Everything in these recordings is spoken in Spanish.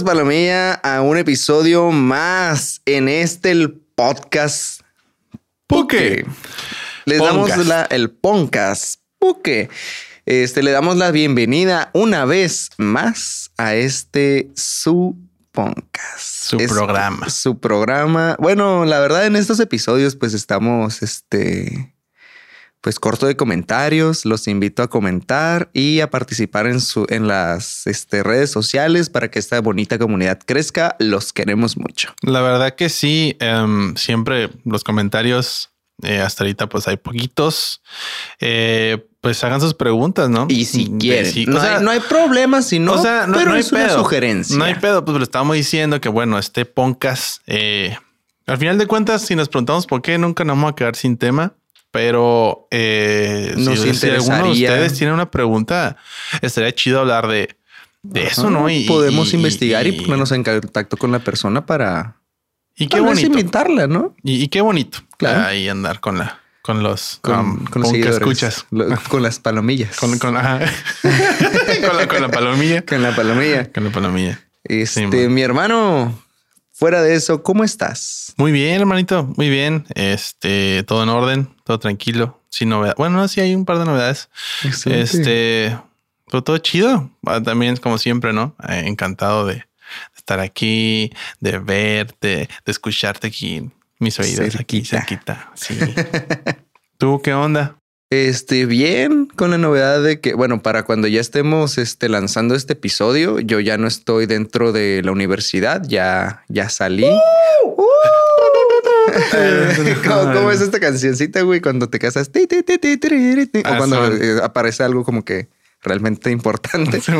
Bienvenidos, Palomilla, a un episodio más en este el podcast Puque. Les damos la, el podcast Puque. Este, le damos la bienvenida una vez más a este su podcast. Su programa. Su programa. Bueno, la verdad, en estos episodios, pues estamos este. Pues corto de comentarios, los invito a comentar y a participar en su en las este, redes sociales para que esta bonita comunidad crezca. Los queremos mucho. La verdad que sí, em, siempre los comentarios, eh, hasta ahorita pues hay poquitos. Eh, pues hagan sus preguntas, ¿no? Y si quieren, no, o sea, hay, no hay problema si no, o sea, no, pero no hay es una pedo. sugerencia. No hay pedo, pues lo estábamos diciendo que bueno, este podcast, eh, al final de cuentas, si nos preguntamos por qué, nunca nos vamos a quedar sin tema. Pero eh, si, si alguno de ustedes tiene una pregunta, estaría chido hablar de, de eso, Ajá, ¿no? Y podemos y- investigar y, y- ponernos en contacto con la persona para Y qué bonito. invitarla, ¿no? Y, qué bonito. Claro. Ahí andar con la, con los, Con, um, con los seguidores. escuchas. Lo- con las palomillas. Con, con, ajá. con, la, con la palomilla. Con la palomilla. Con la palomilla. Este, man. mi hermano, fuera de eso, ¿cómo estás? Muy bien, hermanito. Muy bien. Este, todo en orden, todo tranquilo, sin novedad. Bueno, no, sí hay un par de novedades. Este, pero todo chido. Ah, También, como siempre, ¿no? Eh, encantado de estar aquí, de verte, de escucharte aquí mis oídos, aquí Cerquita. cerquita. Sí. ¿Tú qué onda? Este, bien, con la novedad de que, bueno, para cuando ya estemos este, lanzando este episodio, yo ya no estoy dentro de la universidad, ya, ya salí. ¿Cómo, cómo es esta cancioncita, güey? Cuando te casas, ti, ti, ti, o cuando eh, aparece algo como que realmente importante. Sí.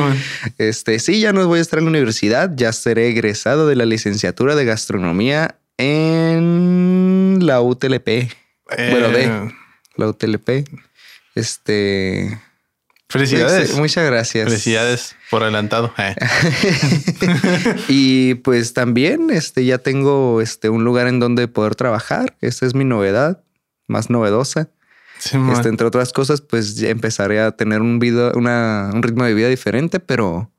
Este, sí, ya no voy a estar en la universidad, ya seré egresado de la licenciatura de gastronomía en la UTLP. Bueno, de- Eh, La UTLP. Este. Felicidades. Muchas gracias. Felicidades por adelantado. Eh. Y pues también este, ya tengo este, un lugar en donde poder trabajar. Esa es mi novedad más novedosa. Sí. Este, entre otras cosas, pues ya empezaré a tener un, vida, una, un ritmo de vida diferente, pero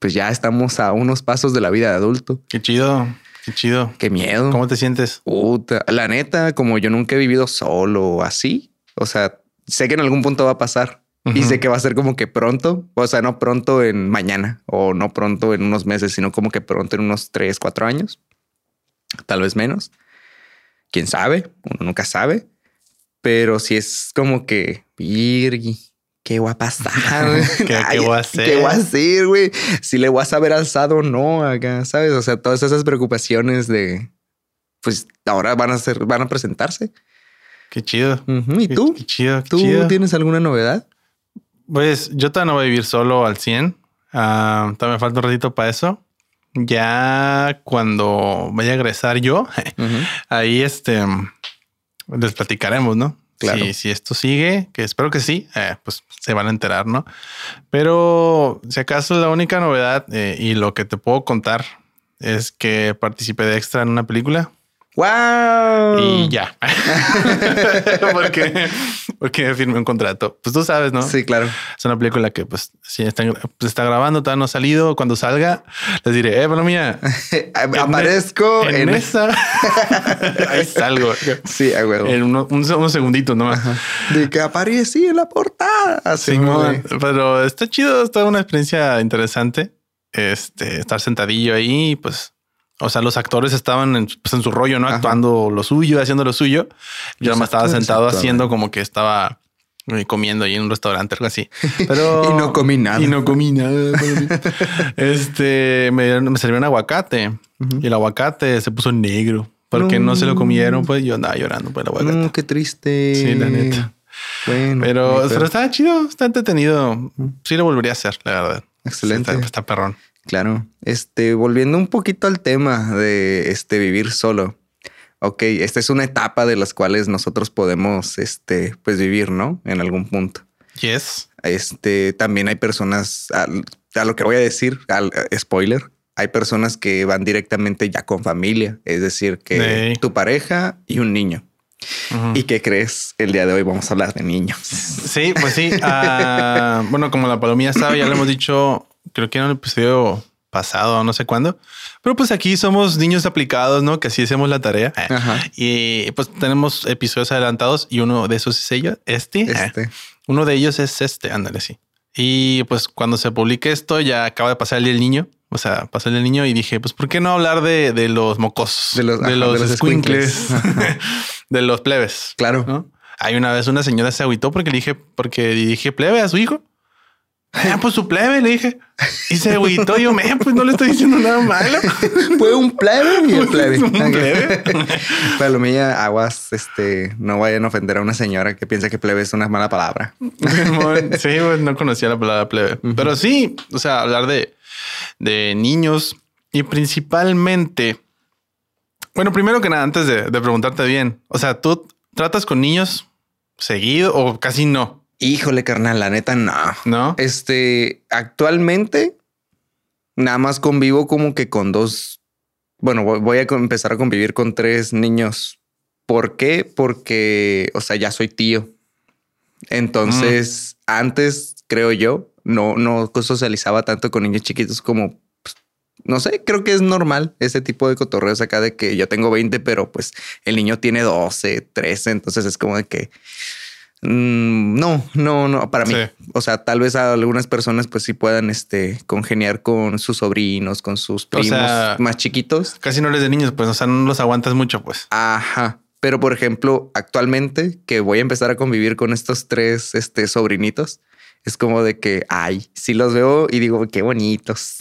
pues ya estamos a unos pasos de la vida de adulto. Qué chido. Qué chido. Qué miedo. ¿Cómo te sientes? Puta, la neta, como yo nunca he vivido solo así, o sea, sé que en algún punto va a pasar y sé que va a ser como que pronto, o sea, no pronto en mañana o no pronto en unos meses, sino como que pronto en unos tres, cuatro años, tal vez menos. Quién sabe, uno nunca sabe, pero si es como que, virgi, ¿qué va a pasar? ¿Qué- qué Ay, voy a hacer? ¿Qué voy a hacer, güey? Si le voy a saber alzado o no acá, ¿sabes? O sea, todas esas preocupaciones de, pues ahora van a ser, van a presentarse. Qué chido. ¿Y Qué- tú? Qué chido. ¿Tú chido. tienes alguna novedad? Pues yo todavía no voy a vivir solo al 100. Ah, todavía me falta un ratito para eso. Ya cuando vaya a egresar yo, ahí este les platicaremos, ¿no? Claro. Si, esto sigue, que espero que sí, eh, pues se van a enterar, ¿no? Pero si acaso la única novedad eh, y lo que te puedo contar es que participé de extra en una película ¡Wow! y ya. porque, porque firmé un contrato. Pues tú sabes, ¿no? Sí, claro. Es una película que pues sí está, pues, está grabando, todavía no ha salido. Cuando salga, les diré, eh, bueno, mía, Aparezco en, en, esa. Ahí salgo. Sí, a huevo. En uno- un- unos segunditos nomás. De que aparecí en la portada. Así, Simón. güey. Pero está chido, está una experiencia interesante. Este, estar sentadillo ahí, pues. O sea, los actores estaban en, pues, en su rollo, ¿no? Ajá. Actuando lo suyo, haciendo lo suyo. Yo estaba sentado haciendo como que estaba eh, comiendo ahí en un restaurante, algo así. Pero Y no comí nada. Y no comí nada. este me, me sirvieron aguacate y el aguacate se puso negro porque no, No. se lo comieron. Pues yo andaba llorando por el aguacate. No, qué triste. Sí, la neta. Bueno, Pero, pero está chido, está entretenido. Sí lo volvería a hacer, la verdad. Excelente. Sí, está, está perrón. Claro. Este, volviendo un poquito al tema de este vivir solo. Ok, esta es una etapa de las cuales nosotros podemos, este, pues vivir, ¿no? En algún punto. Yes. Este, también hay personas, a, a lo que voy a decir, al spoiler, hay personas que van directamente ya con familia, es decir, que tu pareja y un niño. ¿Y qué crees? El día de hoy vamos a hablar de niños. Sí, pues sí. Ah, bueno, como la palomilla sabe, ya lo hemos dicho, creo que en el episodio pasado, no sé cuándo. Pero pues aquí somos niños aplicados, ¿no? Que así hacemos la tarea. Y pues tenemos episodios adelantados y uno de esos es ella, este. este. Uno de ellos es este, ándale, sí. Y pues cuando se publique esto ya acaba de pasar el día del niño. O sea, pasó el niño y dije, pues, ¿por qué no hablar de, de los mocosos? De los, de los, de los plebes. Claro. Hay una vez una señora se agüitó porque le dije, porque dije plebe a su hijo. Ah, pues su plebe, le dije. Y se agüitó. Yo, me, pues no le estoy diciendo nada malo. Fue un plebe y el plebe. un plebe. Palomilla, aguas, este, no vayan a ofender a una señora que piensa que plebe es una mala palabra. sí, pues no conocía la palabra plebe. Pero sí, o sea, hablar de, de niños y principalmente, bueno, primero que nada, antes de, preguntarte bien, o sea, ¿tú tratas con niños seguido o casi no? Híjole, carnal, la neta, no. No. Este, actualmente, nada más convivo como que con dos. Bueno, voy a empezar a convivir con tres niños. ¿Por qué? Porque, o sea, ya soy tío. Entonces, antes, creo yo, no, no socializaba tanto con niños chiquitos como, pues, no sé, creo que es normal ese tipo de cotorreos acá de que yo tengo 20, pero pues el niño tiene 12, 13, entonces es como de que... Mm, no, no, no, para mí. O sea, tal vez a algunas personas pues sí puedan este, congeniar con sus sobrinos, con sus primos más chiquitos. Casi no les de niños, pues, o sea, no los aguantas mucho, pues. Ajá. Pero por ejemplo, actualmente que voy a empezar a convivir con estos tres este, sobrinitos, es como de que, ay, sí los veo y digo, qué bonitos.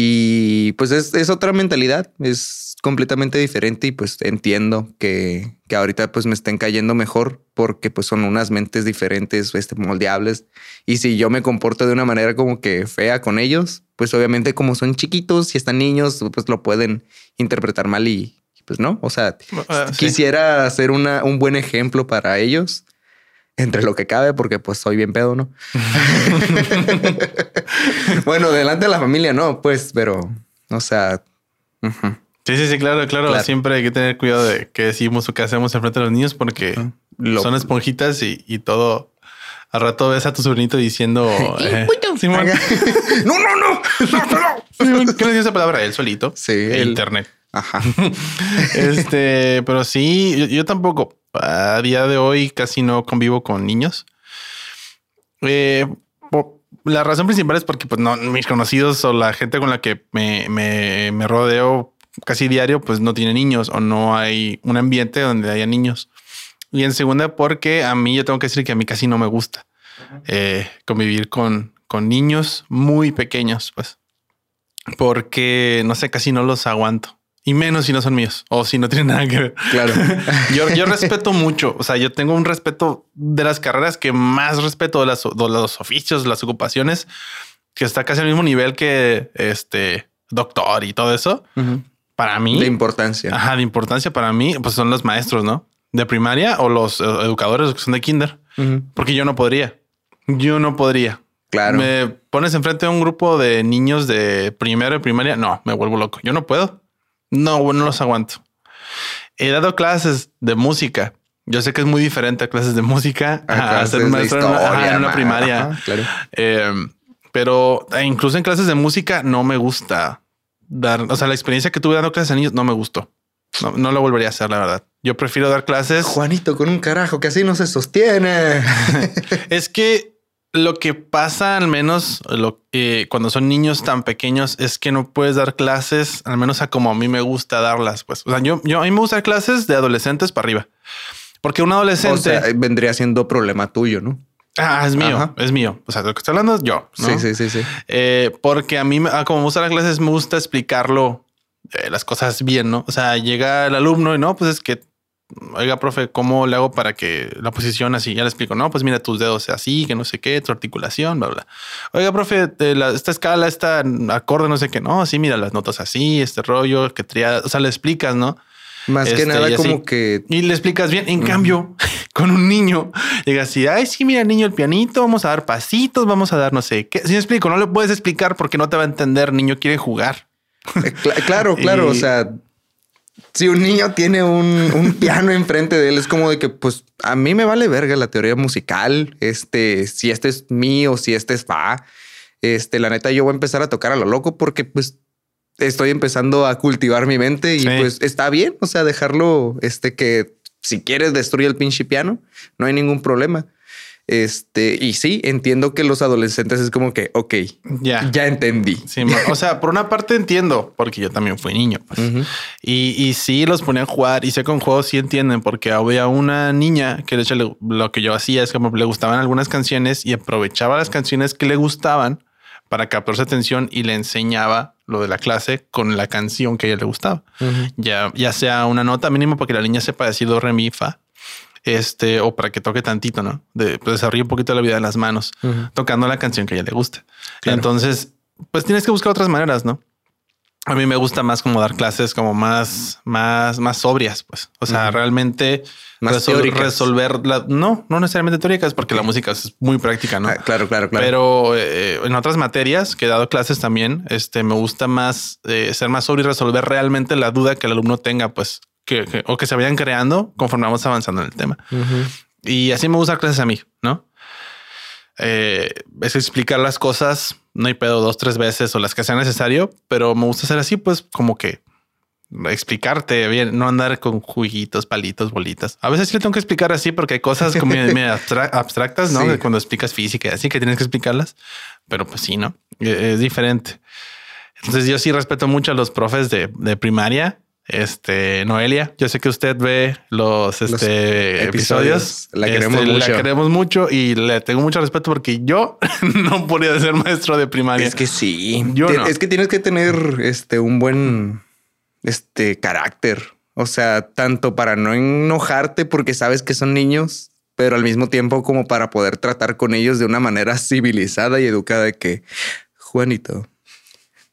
Y pues es, otra mentalidad, es completamente diferente y pues entiendo que, que, ahorita pues me estén cayendo mejor porque pues son unas mentes diferentes, este, moldeables. Y si yo me comporto de una manera como que fea con ellos, pues obviamente como son chiquitos y están niños, pues lo pueden interpretar mal y pues no, o sea, ah, quisiera ser una, un buen ejemplo para ellos entre lo que cabe, porque pues soy bien pedo, ¿no? bueno, delante de la familia, no, pues, pero, o sea. Sí, sí, sí, claro, claro, Siempre hay que tener cuidado de qué decimos o qué hacemos enfrente de los niños, porque son esponjitas y, todo. Al rato ves a tu sobrinito diciendo eh, Simón. no, no, no, no, ¿Qué le dio esa palabra? Él solito. Sí. El... Internet. Ajá. este, pero sí, yo tampoco a día de hoy casi no convivo con niños. Eh, la razón principal es porque pues no, mis conocidos o la gente con la que me, me, rodeo casi diario pues no tiene niños o no hay un ambiente donde haya niños. Y en segunda porque a mí yo tengo que decir que a mí casi no me gusta eh, convivir con, con niños muy pequeños pues porque no sé, casi no los aguanto. Y menos si no son míos o si no tienen nada que ver. Claro. yo, yo respeto mucho. O sea, yo tengo un respeto de las carreras que más respeto de, las, los oficios, las ocupaciones, que está casi al mismo nivel que este doctor y todo eso. Para mí. De importancia. Ajá, de importancia para mí, pues son los maestros, ¿no? De primaria o los eh, educadores que son de kinder. Porque yo no podría. Yo no podría. Claro. Me pones enfrente a un grupo de niños de primero y primaria. No, me vuelvo loco. Yo no puedo. No, bueno, no los aguanto. He dado clases de música. Yo sé que es muy diferente a clases de música a, ser maestro en una, primaria. Em, pero e incluso en clases de música no me gusta dar, o sea, la experiencia que tuve dando clases a niños no me gustó. No, no lo volvería a hacer, la verdad. Yo prefiero dar clases. Juanito con un carajo que así no se sostiene. es que lo que pasa, al menos lo, que cuando son niños tan pequeños, es que no puedes dar clases, al menos a como a mí me gusta darlas. Pues, o sea, yo, yo a mí me gusta dar clases de adolescentes para arriba, porque un adolescente vendría siendo problema tuyo, no? Ah, es mío, es mío. O sea, lo que estoy hablando es yo. Sí, sí, sí, sí. Eh, porque a mí, como me gusta las clases, me gusta explicarlo eh, las cosas bien, ¿no? O sea, llega el alumno y no, pues es que oiga, profe, ¿cómo le hago para que la posición así? Ya le explico, no, pues mira tus dedos así, que no sé qué, tu articulación, bla, bla. Oiga, profe, esta escala, esta acorde, no sé qué, no, sí, mira las notas así, este rollo, que triada, o sea, le explicas, ¿no? Más que este, nada como que... Y le explicas bien. En cambio, con un niño, llega así, ay, sí, mira, niño, el pianito, vamos a dar pasitos, vamos a dar no sé qué. Si me explico, no le puedes explicar porque no te va a entender, niño quiere jugar. Eh, claro, claro, o sea, si un niño tiene un, piano enfrente de él, es como de que, pues, a mí me vale verga la teoría musical. Este, si este es mío, si este es fa. Este, la neta, yo voy a empezar a tocar a lo loco porque pues estoy empezando a cultivar mi mente y pues está bien, o sea, dejarlo, este, que si quieres destruir el pinche piano, no hay ningún problema. Este, y sí, entiendo que los adolescentes es como que, ok, ya, ya entendí. Sí, o sea, por una parte entiendo, porque yo también fui niño. Pues. y, y sí los ponía a jugar y sé con juegos sí entienden, porque había una niña que de hecho lo que yo hacía es como le gustaban algunas canciones y aprovechaba las canciones que le gustaban para captar su atención y le enseñaba lo de la clase con la canción que a ella le gustaba. ya, ya sea una nota mínima para que la niña sepa decir do, re, mi, fa este, o para que toque tantito, ¿no? De, pues, desarrolle un poquito la vida en las manos, tocando la canción que a ella le gusta. Entonces, pues tienes que buscar otras maneras, ¿no? A mí me gusta más como dar clases como más, más, más sobrias, pues. O sea, realmente resolver la, no, no necesariamente teóricas, porque la música es muy práctica, ¿no? Ah, claro, claro, claro. Pero eh, en otras materias que he dado clases también, este, me gusta más eh, ser más sobrio y resolver realmente la duda que el alumno tenga, pues que, o que se vayan creando conforme vamos avanzando en el tema. Y así me gusta clases a mí, ¿no? Eh, es explicar las cosas, no hay pedo dos, tres veces o las que sea necesario, pero me gusta hacer así, pues como que explicarte bien, no andar con juguitos, palitos, bolitas. A veces sí le tengo que explicar así porque hay cosas como abstractas, ¿no? Cuando explicas física, así que tienes que explicarlas, pero pues sí, ¿no? E, es diferente. Entonces yo sí respeto mucho a los profes de, de primaria este, Noelia, yo sé que usted ve los, este, episodios. La queremos este, mucho. La queremos mucho y le tengo mucho respeto porque yo no podría ser maestro de primaria. Es que sí. Yo Es que tienes que tener este, un buen este, carácter. O sea, tanto para no enojarte porque sabes que son niños, pero al mismo tiempo como para poder tratar con ellos de una manera civilizada y educada de que, Juanito,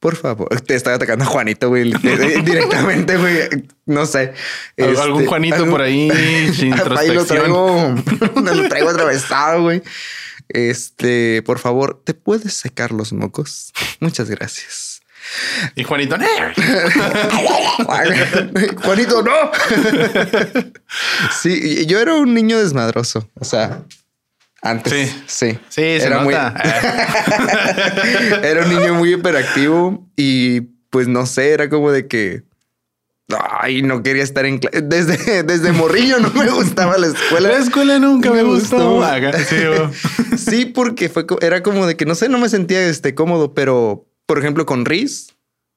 por favor, te estaba atacando a Juanito, güey, directamente, güey. No sé. algún este, Juanito por ahí sin Ahí lo traigo, lo traigo atravesado, güey. Este, por favor, ¿te puedes secar los mocos? Muchas gracias. Y Juanito, no. Juanito, no. sí, yo era un niño desmadroso. O sea, antes. Sí. Sí. Sí, se era nota. era un niño muy hiperactivo y pues no sé, era como de que. Ay, no quería estar en clase. Desde, desde morrillo no me gustaba la escuela. La escuela nunca me, gustó. Sí, porque fue, era como de que no sé, no me sentía este, cómodo, pero por ejemplo con Riz,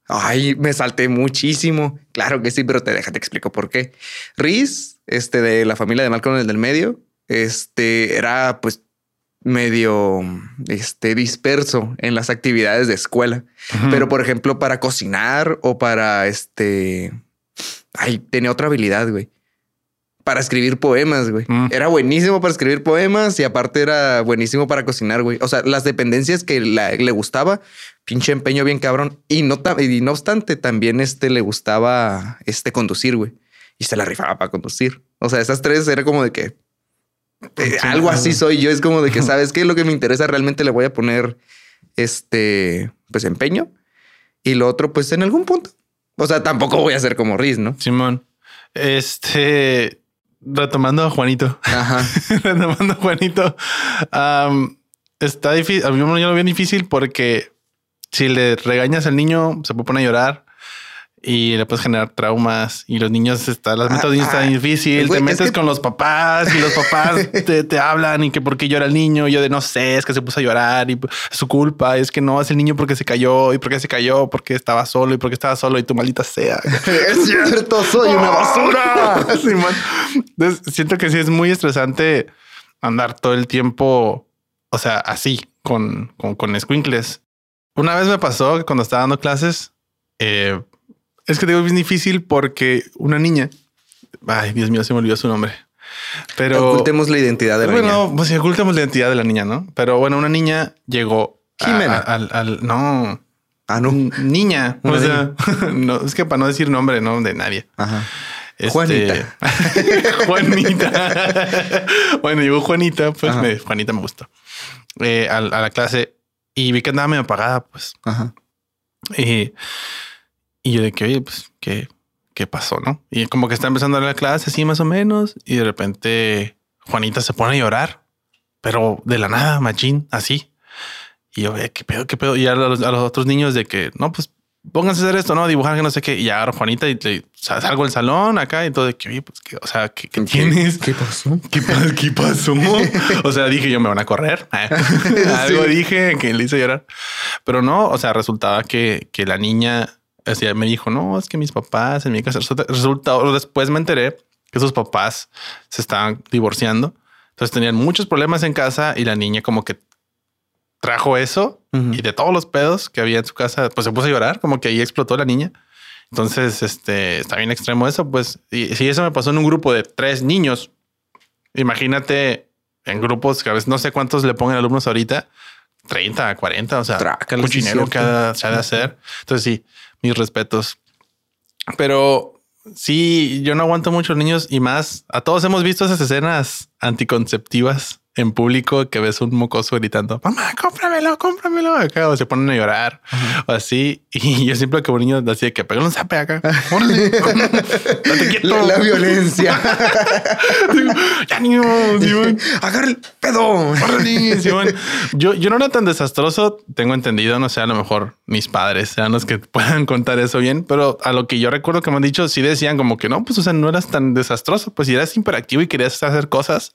ay, me salté muchísimo. Claro que sí, pero te deja, te explico por qué. Riz, este de la familia de Malcolm, el del medio, este era pues medio este, disperso en las actividades de escuela. Pero, por ejemplo, para cocinar o para este. Ay, tenía otra habilidad, güey. Para escribir poemas, güey. Mm. Era buenísimo para escribir poemas y aparte era buenísimo para cocinar, güey. O sea, las dependencias que le gustaba, pinche empeño bien cabrón. Y no, y no obstante, también este le gustaba este conducir, güey. Y se la rifaba para conducir. O sea, esas tres era como de que eh, algo así soy yo. Es como de que, ¿sabes qué? Lo que me interesa realmente le voy a poner este, pues empeño. Y lo otro, pues en algún punto. O sea, tampoco voy a ser como Riz, ¿no? Simón. Este, retomando a Juanito. Ajá. retomando a Juanito. está difícil. A mí yo lo veo difícil porque si le regañas al niño, se puede poner a llorar y le puedes generar traumas y los niños están, las metas ah, ah difícil, te metes con los papás y los papás te, hablan y que porque llora el niño, yo de no sé, es que se puso a llorar y su culpa, es que no es el niño porque se cayó y porque se cayó, porque estaba solo y porque estaba solo y tu maldita sea. es cierto, soy una basura. siento que sí es muy estresante andar todo el tiempo, o sea, así con, con, con squinkles. Una vez me pasó que cuando estaba dando clases, eh, es que digo, es difícil porque una niña, ay, Dios mío, se me olvidó su nombre. Pero ocultemos la identidad de la niña. Bueno, pues si ocultemos la identidad de la niña, ¿no? Pero bueno, una niña llegó Jimena. al, no. Ah, no. Niña. o sea, no, es que para no decir nombre, no de nadie. Ajá. Este, Juanita. Juanita. bueno, llegó Juanita, pues me, Juanita me gustó. Eh, a, la clase y vi que andaba medio apagada, pues. Ajá. Y y yo de que, oye, pues, ¿qué, qué pasó, no? Y como que está empezando la clase así más o menos. Y de repente Juanita se pone a llorar, pero de la nada, machín, así. Y yo, ¿qué pedo, qué pedo? Y a los, a los otros niños de que, no, pues pónganse a hacer esto, ¿no? Dibujar que no sé qué. Y agarro Juanita y le, salgo del salón acá y todo de que, oye, pues, ¿qué, o sea, ¿qué, qué tienes? ¿Qué pasó? ¿Qué, qué pasó? o sea, dije yo, me van a correr. Algo dije que le hice llorar. Pero no, o sea, resultaba que, que la niña sea, me dijo, no, es que mis papás en mi casa resulta, después me enteré que sus papás se estaban divorciando. Entonces tenían muchos problemas en casa y la niña como que trajo eso Ujú. y de todos los pedos que había en su casa, pues se puso a llorar, como que ahí explotó la niña. Entonces, este está bien extremo eso. Pues, y si eso me pasó en un grupo de tres niños, imagínate en grupos que a veces no sé cuántos le pongan alumnos ahorita, 30, 40, o sea, es dinero cierto. cada se ha de hacer. Entonces, sí, mis respetos. Pero sí, yo no aguanto mucho niños y más. A todos hemos visto esas escenas anticonceptivas en público que ves un mocoso gritando, mamá, cómpramelo, cómpramelo acá, o se ponen a llorar o así. Y yo siempre como niño así de que pega un zape acá. Órale. La, la violencia. ya niño, Simón. Agarra el pedo. Órale, Simón. Yo, yo no era tan desastroso, tengo entendido, no sé, a lo mejor mis padres sean los que puedan contar eso bien, pero a lo que yo recuerdo que me han dicho, sí decían como que no, pues o sea, no eras tan desastroso, pues si eras hiperactivo y querías hacer cosas,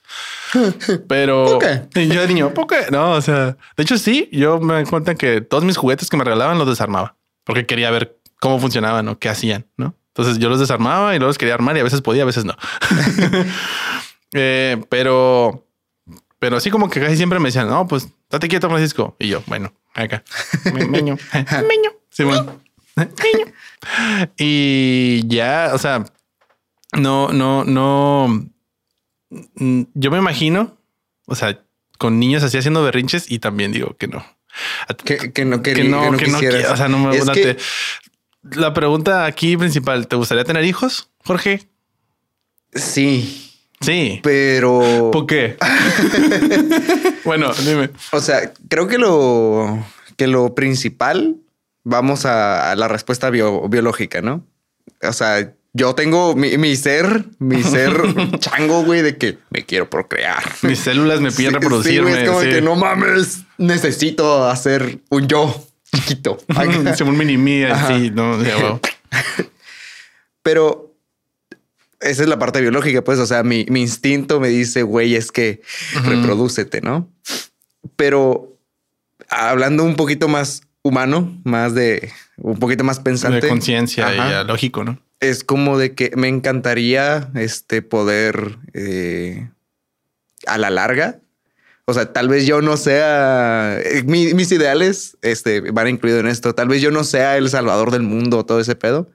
pero ¿Por qué? Yo de niño, ¿por qué? No, o sea, de hecho sí, yo me doy cuenta que todos mis juguetes que me regalaban los desarmaba porque quería ver cómo funcionaban o qué hacían, ¿no? Entonces yo los desarmaba y luego los quería armar y a veces podía, a veces no. Eh, pero, pero así como que casi siempre me decían, no, pues date quieto, Francisco. Y yo, bueno, acá. Me- Meño. Meño. Simón. Meño. Y ya, o sea, no, no, no. Mm, Yo me imagino, o sea, con niños así haciendo berrinches y también digo que no. Que, que no quería. Que no, que no, o sea, no me que- La pregunta aquí principal, ¿te gustaría tener hijos, Jorge? Sí, Sí. pero. ¿Por qué? bueno, dime. O sea, creo que lo que lo principal, vamos a, a la respuesta bio- biológica, ¿no? O sea, yo tengo mi, mi ser, mi ser chango, güey, de que me quiero procrear. Mis células me piden Sí, reproducirme. Sí, güey, es como sí. que no mames, necesito hacer un yo chiquito. Un mini mí así, no. Pero esa es la parte biológica, pues, o sea, mi, mi instinto me dice, güey, es que reprodúcete, ¿no? Pero hablando un poquito más humano, más de un poquito más pensante. de conciencia y lógico, ¿no? Es como de que me encantaría este poder eh, a la larga. O sea, tal vez yo no sea eh, mi- mis ideales este, van incluido en esto. Tal vez yo no sea el salvador del mundo, todo ese pedo.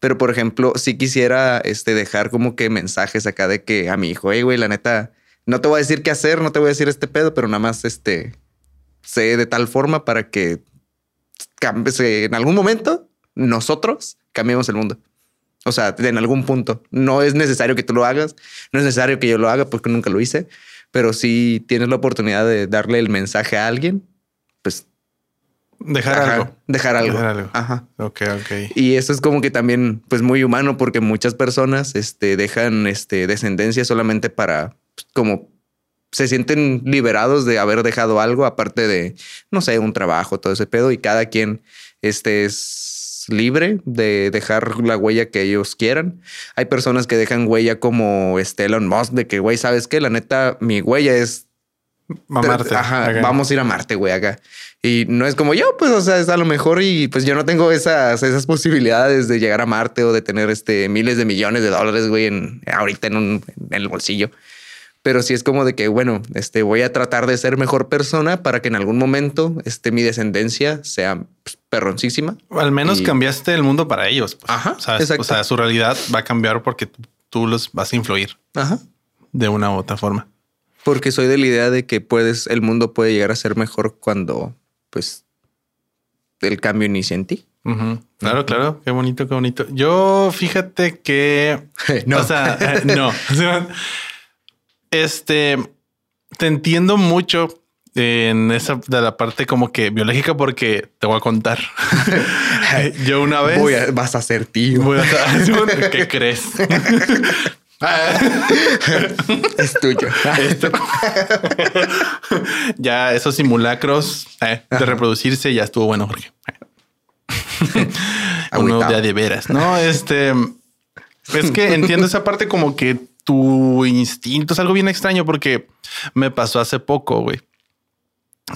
Pero, por ejemplo, si quisiera este, dejar como que mensajes acá de que a mi hijo, hey, güey, la neta, no te voy a decir qué hacer, no te voy a decir este pedo, pero nada más este, sé de tal forma para que en algún momento nosotros cambiemos el mundo. O sea, en algún punto. No es necesario que tú lo hagas, no es necesario que yo lo haga porque nunca lo hice, pero si tienes la oportunidad de darle el mensaje a alguien, pues Dejar ajá, algo. Dejar algo. Dejar algo. Ajá. Ok, ok. Y eso es como que también, pues muy humano, porque muchas personas este, dejan este, descendencia solamente para, pues, como se sienten liberados de haber dejado algo, aparte de, no sé, un trabajo, todo ese pedo, y cada quien este, es libre de dejar la huella que ellos quieran. Hay personas que dejan huella como este Elon Musk, de que, güey, ¿sabes qué? La neta, mi huella es Mamarte. Ajá, Ok. vamos a ir a Marte, güey, acá. Y no es como yo, pues, o sea, es a lo mejor y pues yo no tengo esas, esas posibilidades de llegar a Marte o de tener este miles de millones de dólares, güey, en, ahorita en, un, en el bolsillo. Pero sí es como de que, bueno, este, voy a tratar de ser mejor persona para que en algún momento este, mi descendencia sea pues, perroncísima. Al menos Y- cambiaste el mundo para ellos. pues. Ajá, O sea, exacto. o sea, su realidad va a cambiar porque tú- los vas a influir Ajá. de una u otra forma. Porque soy de la idea de que puedes, el mundo puede llegar a ser mejor cuando, pues, el cambio inicia en ti. Claro, claro. Qué bonito, qué bonito. Yo fíjate que No. o sea, eh, no. Este te entiendo mucho en esa de la parte como que biológica, porque te voy a contar. Yo una vez Voy a- vas a ser tío. voy a- ¿Qué crees? es tuyo. ya esos simulacros eh, de reproducirse ya estuvo bueno, Jorge. Uno de, de veras. No, este es que entiendo esa parte como que tu instinto es algo bien extraño porque me pasó hace poco, güey,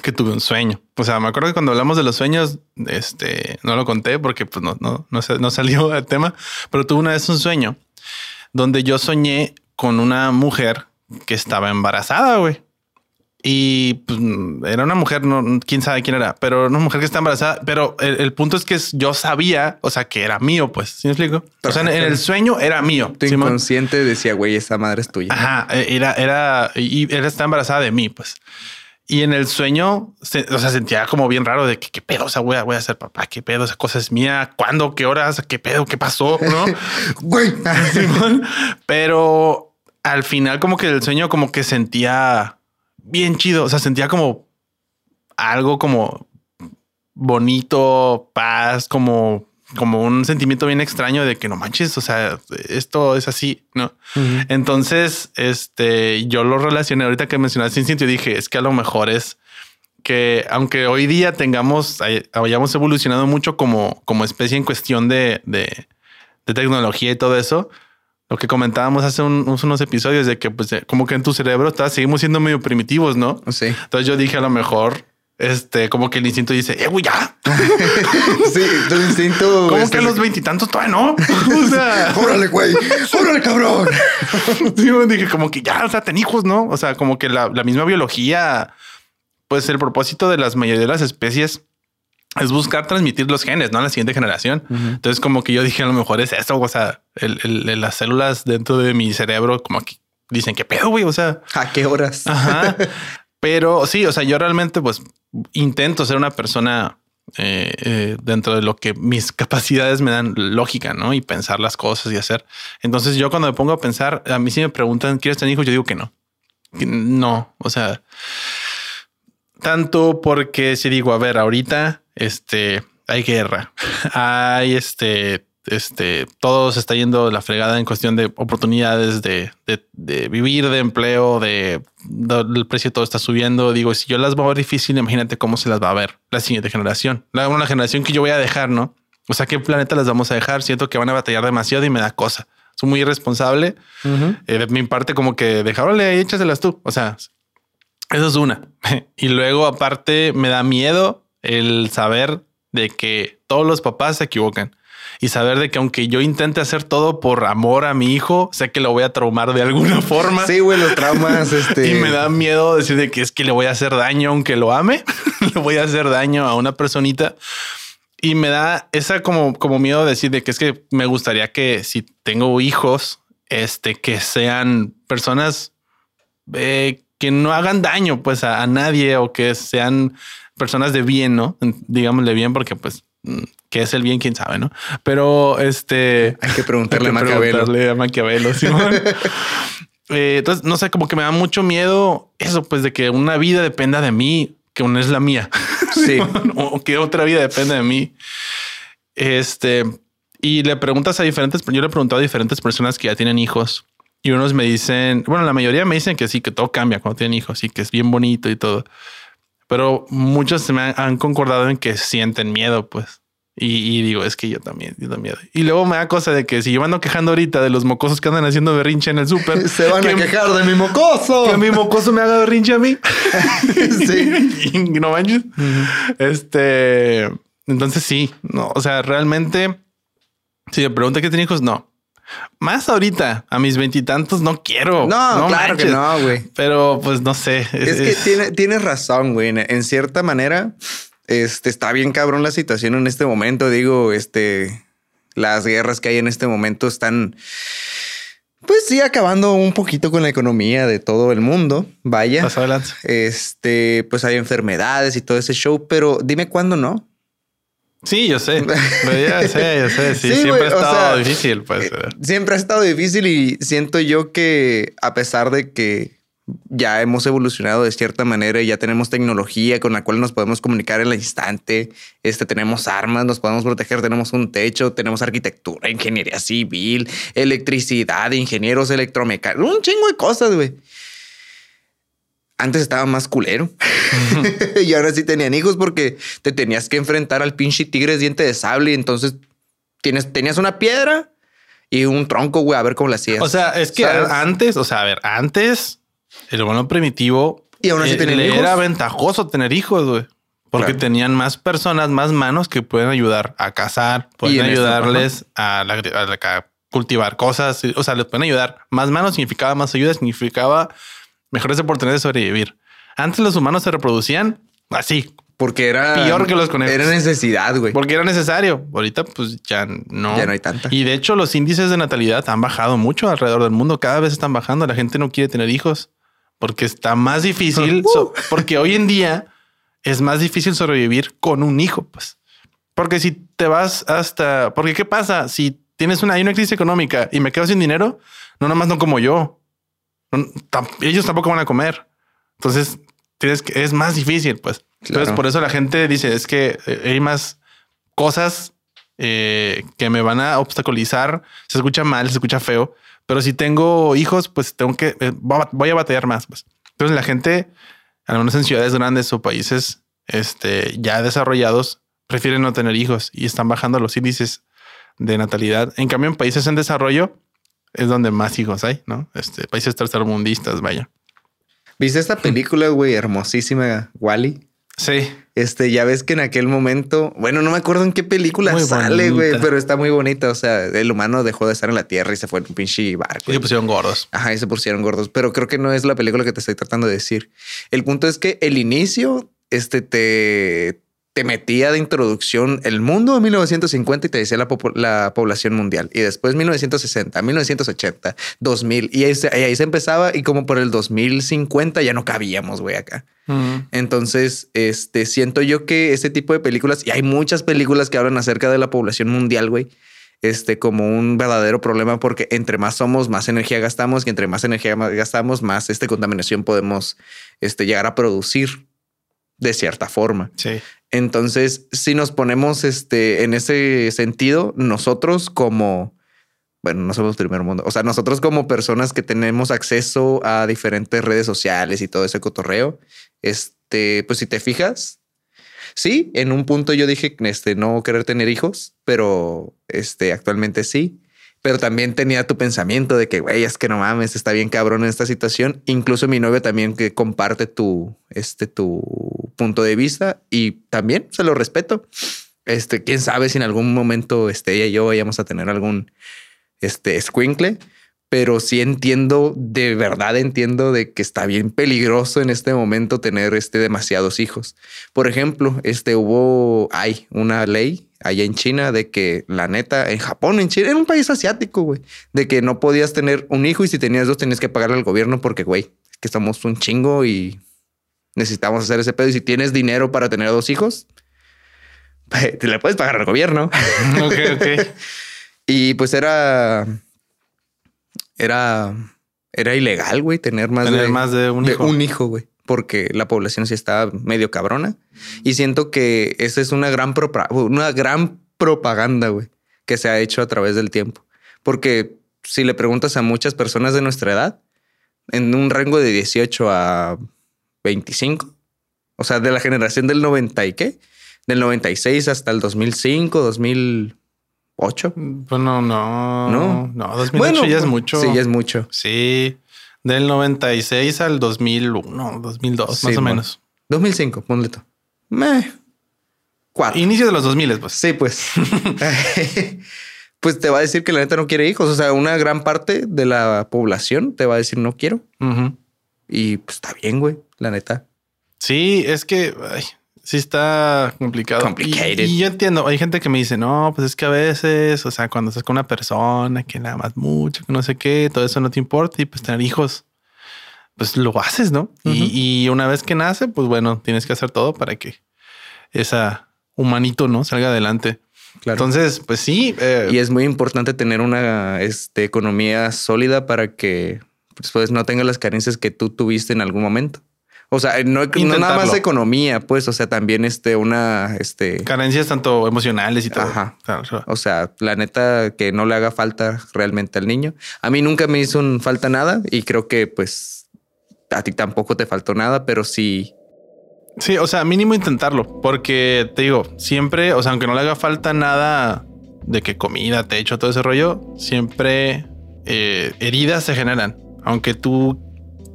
que tuve un sueño. O sea, me acuerdo que cuando hablamos de los sueños, este, no lo conté porque pues no, no, no, no salió el tema, pero tuve una vez un sueño donde yo soñé con una mujer que estaba embarazada, güey. Y pues, era una mujer, no, quién sabe quién era, pero una mujer que está embarazada. Pero el, punto es que yo sabía, o sea, que era mío, pues. ¿Sí me explico? O sea, en, el sueño era mío. Tu inconsciente decía, güey, esa madre es tuya. Ajá, e, era, era, y él está embarazada de mí, pues. Y en el sueño, o sea, sentía como bien raro de que qué pedo, o sea, voy a, voy a ser papá, qué pedo, esa cosa es mía, cuándo, qué horas, qué pedo, qué pasó, ¿no? Güey. Pero al final como que el sueño como que sentía bien chido. O sea, sentía como algo como bonito, paz, como, como un sentimiento bien extraño de que no manches. O sea, esto es así, no? Entonces, este yo lo relacioné ahorita que mencionaste instinto y dije es que a lo mejor es que aunque hoy día tengamos, hayamos evolucionado mucho como, como especie en cuestión de, de, de tecnología y todo eso, lo que comentábamos hace unos episodios de que pues como que en tu cerebro está, seguimos siendo medio primitivos, ¿no? Sí. Entonces yo dije a lo mejor este, como que el instinto dice, eh, güey, ya. sí, tu instinto. Como que a los veintitantos todavía no. o sea, órale, güey, órale, cabrón. sí, dije, como que ya, o sea, ten hijos, ¿no? O sea, como que la, la misma biología, pues el propósito de las mayoría de las especies es buscar transmitir los genes, ¿no? A la siguiente generación. Entonces, como que yo dije, a lo mejor es eso, o sea, el, las células dentro de mi cerebro, como que dicen, ¿qué pedo, güey? O sea, ¿a qué horas? Ajá. Pero sí, o sea, yo realmente, pues, intento ser una persona eh, eh, dentro de lo que mis capacidades me dan lógica, ¿no? Y pensar las cosas y hacer. Entonces, yo cuando me pongo a pensar, a mí si me preguntan, ¿quieres tener hijos? Yo digo que no. no, o sea, tanto porque si digo, a ver, ahorita este, hay guerra, hay este, este, todo se está yendo la fregada en cuestión de oportunidades de, de, vivir, de empleo, de, el precio todo está subiendo. Digo, si yo las voy a ver difícil, imagínate cómo se las va a ver la siguiente generación, la una generación que yo voy a dejar, ¿no? O sea, ¿qué planeta las vamos a dejar? Siento que van a batallar demasiado y me da cosa. Soy muy irresponsable. Eh, de mi parte, como que dejarle y échaselas tú. O sea, eso es una. y luego, aparte, me da miedo el saber de que todos los papás se equivocan y saber de que aunque yo intente hacer todo por amor a mi hijo, sé que lo voy a traumar de alguna forma. Sí, güey, los traumas. Este... y me da miedo decir de que es que le voy a hacer daño aunque lo ame, le voy a hacer daño a una personita. Y me da esa como, como miedo de decir de que es que me gustaría que si tengo hijos, este, que sean personas eh, que no hagan daño pues a nadie o que sean personas de bien, ¿no? Digámosle bien, porque pues, ¿qué es el bien? Quién sabe, ¿no? Pero este... Hay que preguntarle, a Maquiavelo. a Maquiavelo, eh, entonces, no sé, como que me da mucho miedo eso, pues, de que una vida dependa de mí, que una es la mía. Sí. o que otra vida depende de mí. Este... Y le preguntas a diferentes, yo le he preguntado a diferentes personas que ya tienen hijos y unos me dicen, bueno, la mayoría me dicen que sí, que todo cambia cuando tienen hijos y que es bien bonito y todo pero muchos se me han, concordado en que sienten miedo, pues. Y, digo, es que yo también, yo miedo. Y luego me da cosa de que si yo ando quejando ahorita de los mocosos que andan haciendo berrinche en el súper. Se van a quejar de mi mocoso. Que mi mocoso me haga berrinche a mí. sí. y no manches. Este. Entonces sí, no, o sea, realmente, si me pregunta qué tiene hijos, no. Más ahorita, a mis veintitantos, no quiero. No, claro que no, güey. Pero pues no sé. Es, que tienes razón, güey. En cierta manera, este está bien cabrón la situación en este momento. Digo, este, las guerras que hay en este momento están, pues sí, acabando un poquito con la economía de todo el mundo. Vaya. Más adelante. Este, pues hay enfermedades y todo ese show, pero dime cuándo no. Sí, yo sé. ya sé, yo sé. Sí, siempre ha estado difícil, pues. Eh, siempre ha estado difícil y siento yo que a pesar de que ya hemos evolucionado de cierta manera y ya tenemos tecnología con la cual nos podemos comunicar en el instante. Este, tenemos armas, nos podemos proteger, tenemos un techo, tenemos arquitectura, ingeniería civil, electricidad, ingenieros electromecánicos, un chingo de cosas, güey. Antes estaba más culero y ahora sí tenían hijos porque te tenías que enfrentar al pinche tigre diente de sable y entonces tienes, tenías una piedra y un tronco, güey, a ver cómo la hacías. O sea, es que antes, o sea, a ver, antes el humano primitivo y aún así eh, era ventajoso tener hijos, güey. Porque tenían más personas, más manos que pueden ayudar a cazar, pueden ayudarles a, a, cultivar cosas. O sea, les pueden ayudar. Más manos significaba más ayuda, significaba mejores oportunidades de sobrevivir. Antes los humanos se reproducían así. Porque era peor que los conejos. Era necesidad, güey. Porque era necesario. Ahorita, pues ya no. Ya no hay tanta. Y de hecho, los índices de natalidad han bajado mucho alrededor del mundo. Cada vez están bajando. La gente no quiere tener hijos porque está más difícil. Uh. porque hoy en día es más difícil sobrevivir con un hijo, pues. Porque si te vas hasta. Porque, ¿qué pasa? Si tienes una, hay una crisis económica y me quedo sin dinero, no nomás no como yo ellos tampoco van a comer. Entonces tienes que, es más difícil, pues. Entonces, por eso la gente dice es que eh, hay más cosas eh, que me van a obstaculizar. Se escucha mal, se escucha feo, pero si tengo hijos, pues tengo que, eh, voy a batallar más. Pues. Entonces, la gente, al menos en ciudades grandes o países este, ya desarrollados, prefieren no tener hijos y están bajando los índices de natalidad. En cambio, en países en desarrollo, es donde más hijos hay, ¿no? Este, países tercermundistas, vaya. ¿Viste esta película, güey, hermosísima, Wally? Sí. Este, ya ves que en aquel momento, bueno, no me acuerdo en qué película sale, güey, pero está muy bonita. O sea, el humano dejó de estar en la Tierra y se fue en un pinche barco. Y se pusieron gordos. Ajá, y se pusieron gordos. Pero creo que no es la película que te estoy tratando de decir. El punto es que el inicio, este, te, te metía de introducción el mundo de 1950 y te decía la, la población mundial. Y después 1960, 1980, 2000. Y ahí se, ahí se empezaba y como por el 2050 ya no cabíamos, güey, acá. Entonces, este, siento yo que este tipo de películas, y hay muchas películas que hablan acerca de la población mundial, güey, este, como un verdadero problema porque entre más somos, más energía gastamos y entre más energía gastamos, más este, contaminación podemos este, llegar a producir de cierta forma. Sí. Entonces, si nos ponemos este, en ese sentido, nosotros como, bueno, no somos primer mundo, o sea, nosotros como personas que tenemos acceso a diferentes redes sociales y todo ese cotorreo, este, pues si te fijas, sí, en un punto yo dije este, no querer tener hijos, pero este, actualmente sí pero también tenía tu pensamiento de que, güey, es que no mames, está bien cabrón en esta situación. Incluso mi novia también que comparte tu, este, tu punto de vista y también se lo respeto. Este, quién sabe si en algún momento este, ella y yo vayamos a tener algún este, squinkle, pero sí entiendo, de verdad entiendo de que está bien peligroso en este momento tener este, demasiados hijos. Por ejemplo, este, hubo, hay una ley allá en China de que la neta, en Japón, en China, en un país asiático, güey, de que no podías tener un hijo y si tenías dos tenías que pagarle al gobierno porque, güey, que somos un chingo y necesitamos hacer ese pedo. Y si tienes dinero para tener dos hijos, te le puedes pagar al gobierno. Ok, ok. y pues era, era, era ilegal, güey, tener más de, más de un hijo. un hijo, güey, porque la población sí está medio cabrona. Y siento que esa es una gran, una gran propaganda, güey, que se ha hecho a través del tiempo. Porque si le preguntas a muchas personas de nuestra edad, en un rango de 18 a 25. O sea, de la generación del 90 y qué? Del 96 hasta el 2005, 2008. Pues no, no. No, no 2008 ya es mucho. Sí, ya es mucho. Sí. Del 96 al 2001, 2002, más o menos. 2005, ponle tú. Meh. Cuatro. Inicio de los 2000, pues. Sí, pues. pues te va a decir que la neta no quiere hijos. O sea, una gran parte de la población te va a decir no quiero. Y pues está bien, güey la neta. Sí, es que sí está complicado. Y, yo entiendo, hay gente que me dice, no, pues es que a veces, o sea, cuando estás con una persona que nada más mucho, que no sé qué, todo eso no te importa y pues tener hijos, pues lo haces, ¿no? y, una vez que nace, pues bueno, tienes que hacer todo para que esa humanito, ¿no? Salga adelante. Claro. Entonces, pues sí. Eh, y es muy importante tener una este, economía sólida para que pues, pues no tenga las carencias que tú tuviste en algún momento. O sea, no, no nada más economía, pues, o sea, también este, una, este... Carencias tanto emocionales y todo. Ajá. O sea, la neta que no le haga falta realmente al niño. A mí nunca me hizo falta nada y creo que pues a ti tampoco te faltó nada, pero sí... Sí, o sea, mínimo intentarlo, porque te digo, siempre, o sea, aunque no le haga falta nada de que comida, techo, todo ese rollo, siempre eh, heridas se generan. Aunque tú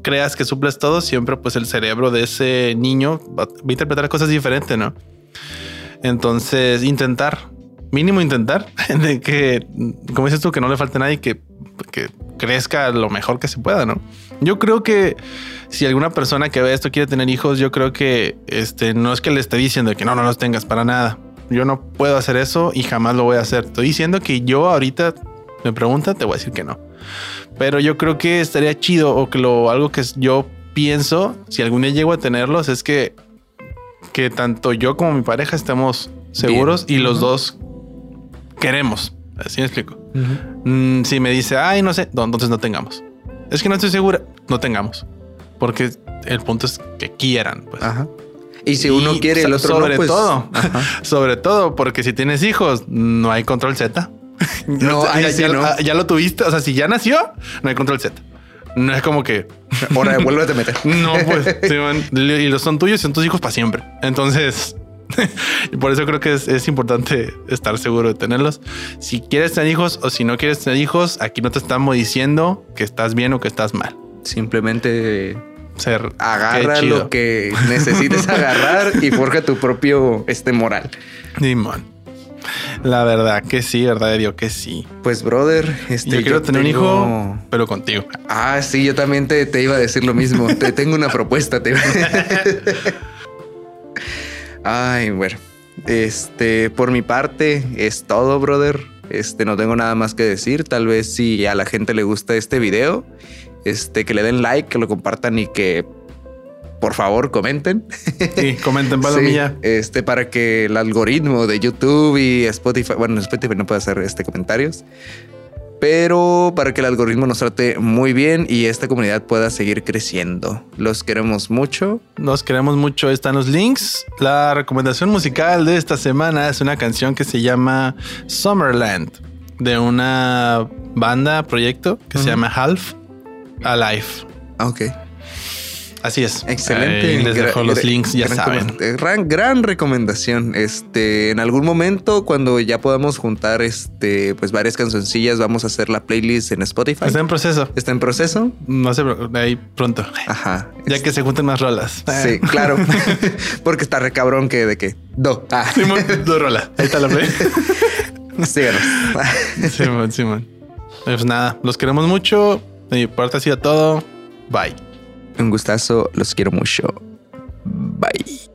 creas que suples todo, siempre pues el cerebro de ese niño va, a interpretar cosas diferentes, ¿no? Entonces, intentar, mínimo intentar, de que, como dices tú, que no le falte nada y que, que crezca lo mejor que se pueda, ¿no? Yo creo que si alguna persona que ve esto quiere tener hijos, yo creo que este no es que le esté diciendo que no, no los tengas para nada. Yo no puedo hacer eso y jamás lo voy a hacer. Estoy diciendo que yo ahorita me pregunta, te voy a decir que no. Pero yo creo que estaría chido o que lo algo que yo pienso, si algún día llego a tenerlos, es que, que tanto yo como mi pareja estemos seguros y los dos queremos. Así me explico. Mm, si me dice, ay, no sé, entonces no tengamos. Es que no estoy segura, no tengamos. Porque el punto es que quieran. Pues. Ajá. Y si uno quiere, el otro sobre no, pues, todo, sobre todo, porque si tienes hijos, no hay control Z. No, ya, lo tuviste. O sea, si ya nació, no hay control Z. No es como que ahora vuelve a meter. No, pues y los son tuyos y son tus hijos para siempre. Entonces, por eso creo que es, importante estar seguro de tenerlos. Si quieres tener hijos o si no quieres tener hijos, aquí no te estamos diciendo que estás bien o que estás mal. Simplemente ser agarra lo que necesites agarrar y forja tu propio este moral. Dimon. La verdad que sí, verdad Dios que sí. Pues, brother, este, yo quiero tener un hijo, pero contigo. Ah, sí, yo también te, te iba a decir lo mismo. te tengo una propuesta. Te... Ay, bueno. Este, por mi parte, es todo, brother. Este, no tengo nada más que decir. Tal vez si a la gente le gusta este video, este, que le den like, que lo compartan y que por favor comenten. Sí, comenten, palomilla. este, para que el algoritmo de YouTube y Spotify, bueno, Spotify no puede hacer este comentarios, pero para que el algoritmo nos trate muy bien y esta comunidad pueda seguir creciendo. Los queremos mucho. Nos queremos mucho. Están los links. La recomendación musical de esta semana es una canción que se llama Summerland de una banda, proyecto que se llama Half Alive. Ok. Así es. Excelente. les dejo los links, ya saben. Gran, gran recomendación. Este, en algún momento, cuando ya podamos juntar este, pues varias cancioncillas, vamos a hacer la playlist en Spotify. Está en proceso. Está en proceso. No sé, ahí pronto. Ajá. Ya que se junten más rolas. Sí, claro. Porque está re cabrón que de que do. Ah. Simón, dos rolas. Ahí está la play. Síganos. Simón, Simón. Pues nada, los queremos mucho. De mi parte ha sido todo. Bye. Un gustazo, los quiero mucho. Bye.